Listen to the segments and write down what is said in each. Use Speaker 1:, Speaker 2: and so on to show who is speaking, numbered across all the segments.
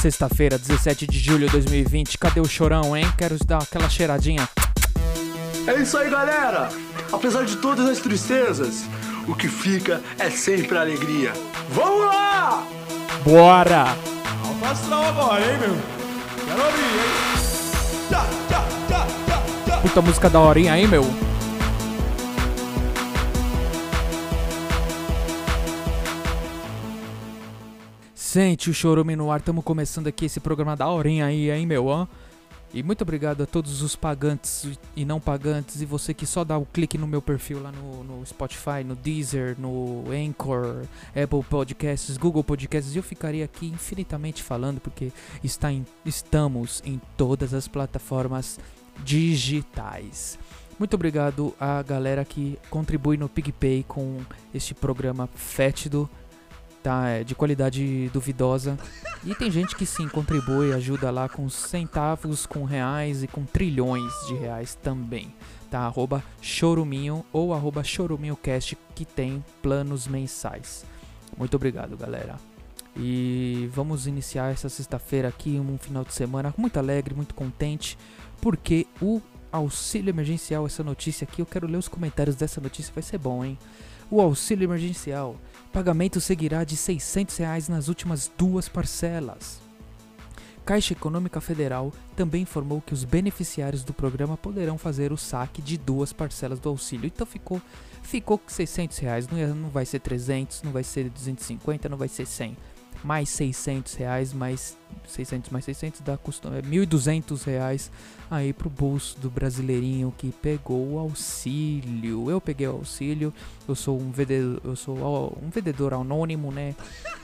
Speaker 1: Sexta-feira, 17 de julho de 2020. Cadê o chorão, hein? Quero dar aquela cheiradinha.
Speaker 2: É isso aí, galera! Apesar de todas as tristezas, o que fica é sempre a alegria. Vamos lá!
Speaker 1: Bora!
Speaker 3: Alto astral agora, hein, meu? Quero ouvir, hein?
Speaker 1: Puta música da horinha aí, meu. Sente o chorume no ar, estamos começando aqui esse programa da horinha aí, hein, meu, hã? E muito obrigado a todos os pagantes e não pagantes, e você que só dá o clique no meu perfil lá no, no Spotify, no Deezer, no Anchor, Apple Podcasts, Google Podcasts. Eu ficaria aqui infinitamente falando, porque está em- estamos em todas as plataformas digitais. Muito obrigado à galera que contribui no PicPay com este programa fétido, tá? É de qualidade duvidosa. E tem gente que sim contribui, ajuda lá com centavos, com reais e com trilhões de reais também. Tá? Arroba choruminho ou arroba choruminhocast que tem planos mensais. Muito obrigado, galera. E vamos iniciar essa sexta-feira aqui, um final de semana muito alegre, muito contente, porque o auxílio emergencial, essa notícia aqui, eu quero ler os comentários dessa notícia, vai ser bom, hein? O auxílio emergencial, pagamento seguirá de 600 reais nas últimas duas parcelas. Caixa Econômica Federal também informou que os beneficiários do programa poderão fazer o saque de duas parcelas do auxílio. Então ficou, ficou com 600 reais, não, ia- não vai ser 300, não vai ser 250, não vai ser 100. Mais 600 reais, mais 600 mais 600 dá custo, é 1.200 reais aí pro bolso do brasileirinho que pegou o auxílio. Eu peguei o auxílio, eu sou um vendedor, eu sou um vendedor anônimo, né?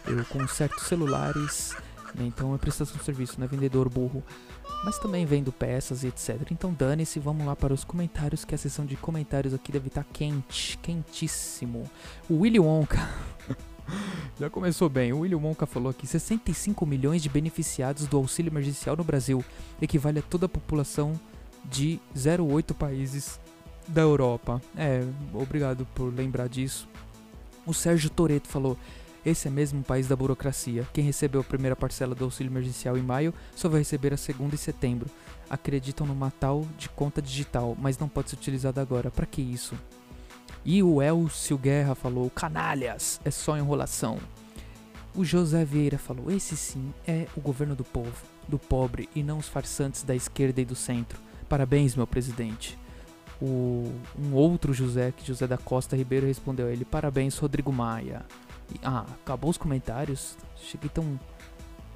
Speaker 1: Eu conserto celulares, né? então é prestação de serviço, não é vendedor burro. Mas também vendo peças e etc. Então dane-se, vamos lá para os comentários, que a sessão de comentários aqui deve estar quente, quentíssimo. O Willy Wonka. Já começou bem. O Willy Wonka falou aqui: 65 milhões de beneficiados do auxílio emergencial no Brasil equivale a toda a população de 0,8 países da Europa. É, obrigado por lembrar disso. O Sérgio Toreto falou: esse é mesmo o país da burocracia. Quem recebeu a primeira parcela do auxílio emergencial em maio só vai receber a segunda em setembro. Acreditam numa tal de conta digital, mas não pode ser utilizada agora. Pra que isso? E o Elcio Guerra falou: canalhas, é só enrolação. O José Vieira falou: esse sim é o governo do povo, do pobre e não os farsantes da esquerda e do centro. Parabéns, meu presidente. O, um outro José, que José da Costa Ribeiro, respondeu a ele: Parabéns, Rodrigo Maia. E- ah, acabou os comentários. Cheguei tão,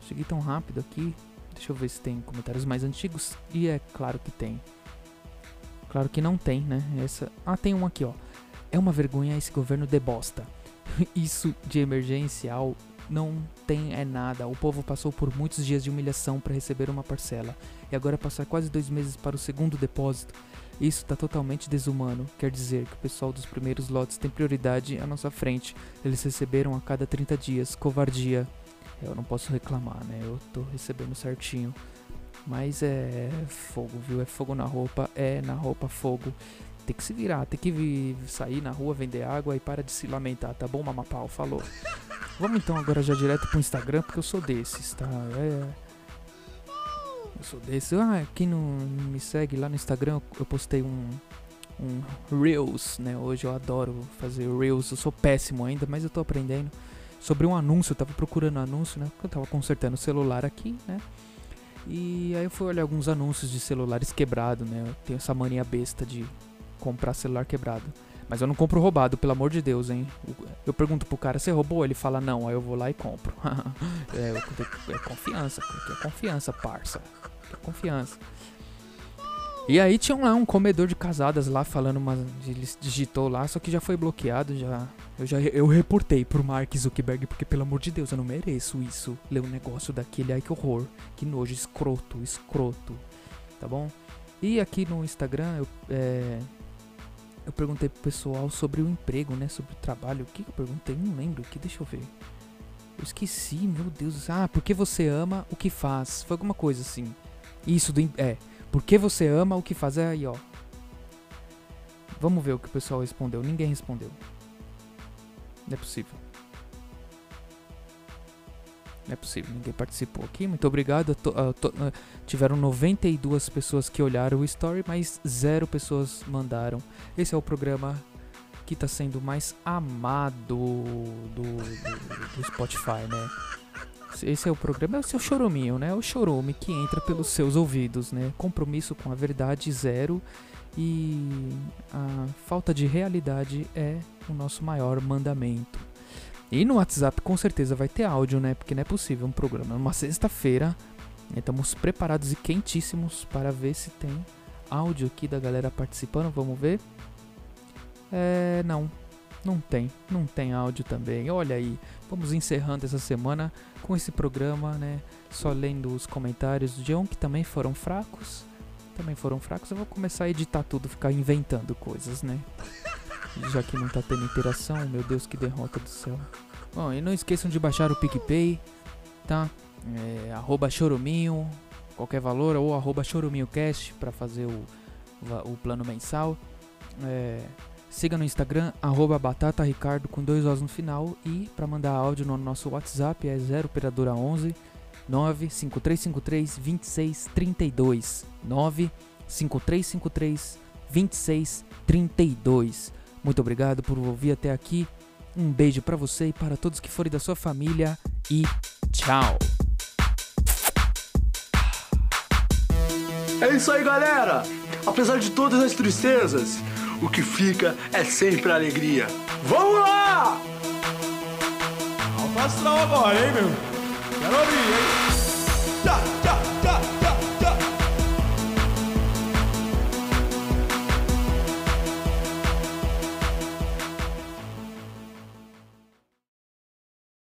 Speaker 1: cheguei tão rápido aqui. Deixa eu ver se tem comentários mais antigos. E é claro que tem. Claro que não tem, né? Essa. Ah, tem um aqui, ó. É uma vergonha esse governo de bosta. Isso de emergencial não tem é nada. O povo passou por muitos dias de humilhação para receber uma parcela e agora passar quase dois meses para o segundo depósito. Isso tá totalmente desumano. Quer dizer que o pessoal dos primeiros lotes tem prioridade à nossa frente. Eles receberam a cada 30 dias. Covardia. Eu não posso reclamar, né? Eu tô recebendo certinho. Mas é fogo, viu? É fogo na roupa, é na roupa fogo. Tem que se virar, tem que vi- sair na rua, vender água e para de se lamentar, tá bom, mamapau? Falou. Vamos então agora já direto pro Instagram, porque eu sou desses, tá? É. Eu sou desses. Ah, quem não me segue lá no Instagram, eu- postei um. Um Reels, né? Hoje eu adoro fazer Reels. Eu sou péssimo ainda, mas eu tô aprendendo. Sobre um anúncio, eu tava procurando anúncio, né? Porque eu tava consertando o celular aqui, né? E aí eu fui olhar alguns anúncios de celulares quebrados, né? Eu tenho essa mania besta de comprar celular quebrado. Mas eu não compro roubado, pelo amor de Deus, hein? Eu pergunto pro cara, você roubou? Ele fala, não, aí eu vou lá e compro. é, é confiança, porque é confiança, parça. É confiança. E aí tinha lá um comedor de casadas lá falando uma. Ele digitou lá, só que já foi bloqueado, já. Eu já eu reportei pro Mark Zuckerberg, porque pelo amor de Deus, eu não mereço isso. Ler um negócio daquele, ai que horror. Que nojo, escroto, escroto. Tá bom? E aqui no Instagram eu. É, eu perguntei pro pessoal sobre o emprego, né? Sobre o trabalho. O que, eu perguntei? Não lembro. Que deixa eu ver. Eu esqueci, meu Deus. Ah, porque você ama o que faz. Foi alguma coisa assim. Isso do. É. Porque você ama o que faz. É aí, ó. Vamos ver o que o pessoal respondeu. Ninguém respondeu. Não é possível. Não é possível, ninguém participou aqui. Muito obrigado. To, uh, tiveram 92 pessoas que olharam o story, mas zero pessoas mandaram. Esse é o programa que está sendo mais amado do, do, do, Spotify, né? Esse é o programa, é o seu choruminho, né? O chorume que entra pelos seus ouvidos, né? Compromisso com a verdade zero e a falta de realidade é o nosso maior mandamento. E no WhatsApp com certeza vai ter áudio, né? Porque não é possível um programa numa sexta-feira. Né? Estamos preparados e quentíssimos para ver se tem áudio aqui da galera participando. Vamos ver. É, não. Não tem. Não tem áudio também. Olha aí. Vamos encerrando essa semana com esse programa, né? Só lendo os comentários do John, que também foram fracos. Também foram fracos. Eu vou começar a editar tudo, ficar inventando coisas, né? já que não tá tendo interação, meu Deus, que derrota do céu. Bom, e não esqueçam de baixar o PicPay, tá? É, arroba choruminho, qualquer valor, ou arroba choruminhocast para fazer o, o plano mensal. É, siga no Instagram, arroba batataricardo com dois Os no final. E para mandar áudio no nosso WhatsApp é 0 operadora 11 95353 2632 95353 2632 muito obrigado por ouvir até aqui. Um beijo para você e para todos que forem da sua família e tchau.
Speaker 2: É isso aí, galera. Apesar de todas as tristezas, o que fica é sempre a alegria. Vamos lá!
Speaker 3: Alfa astral agora, hein, meu? Quero abrir, hein?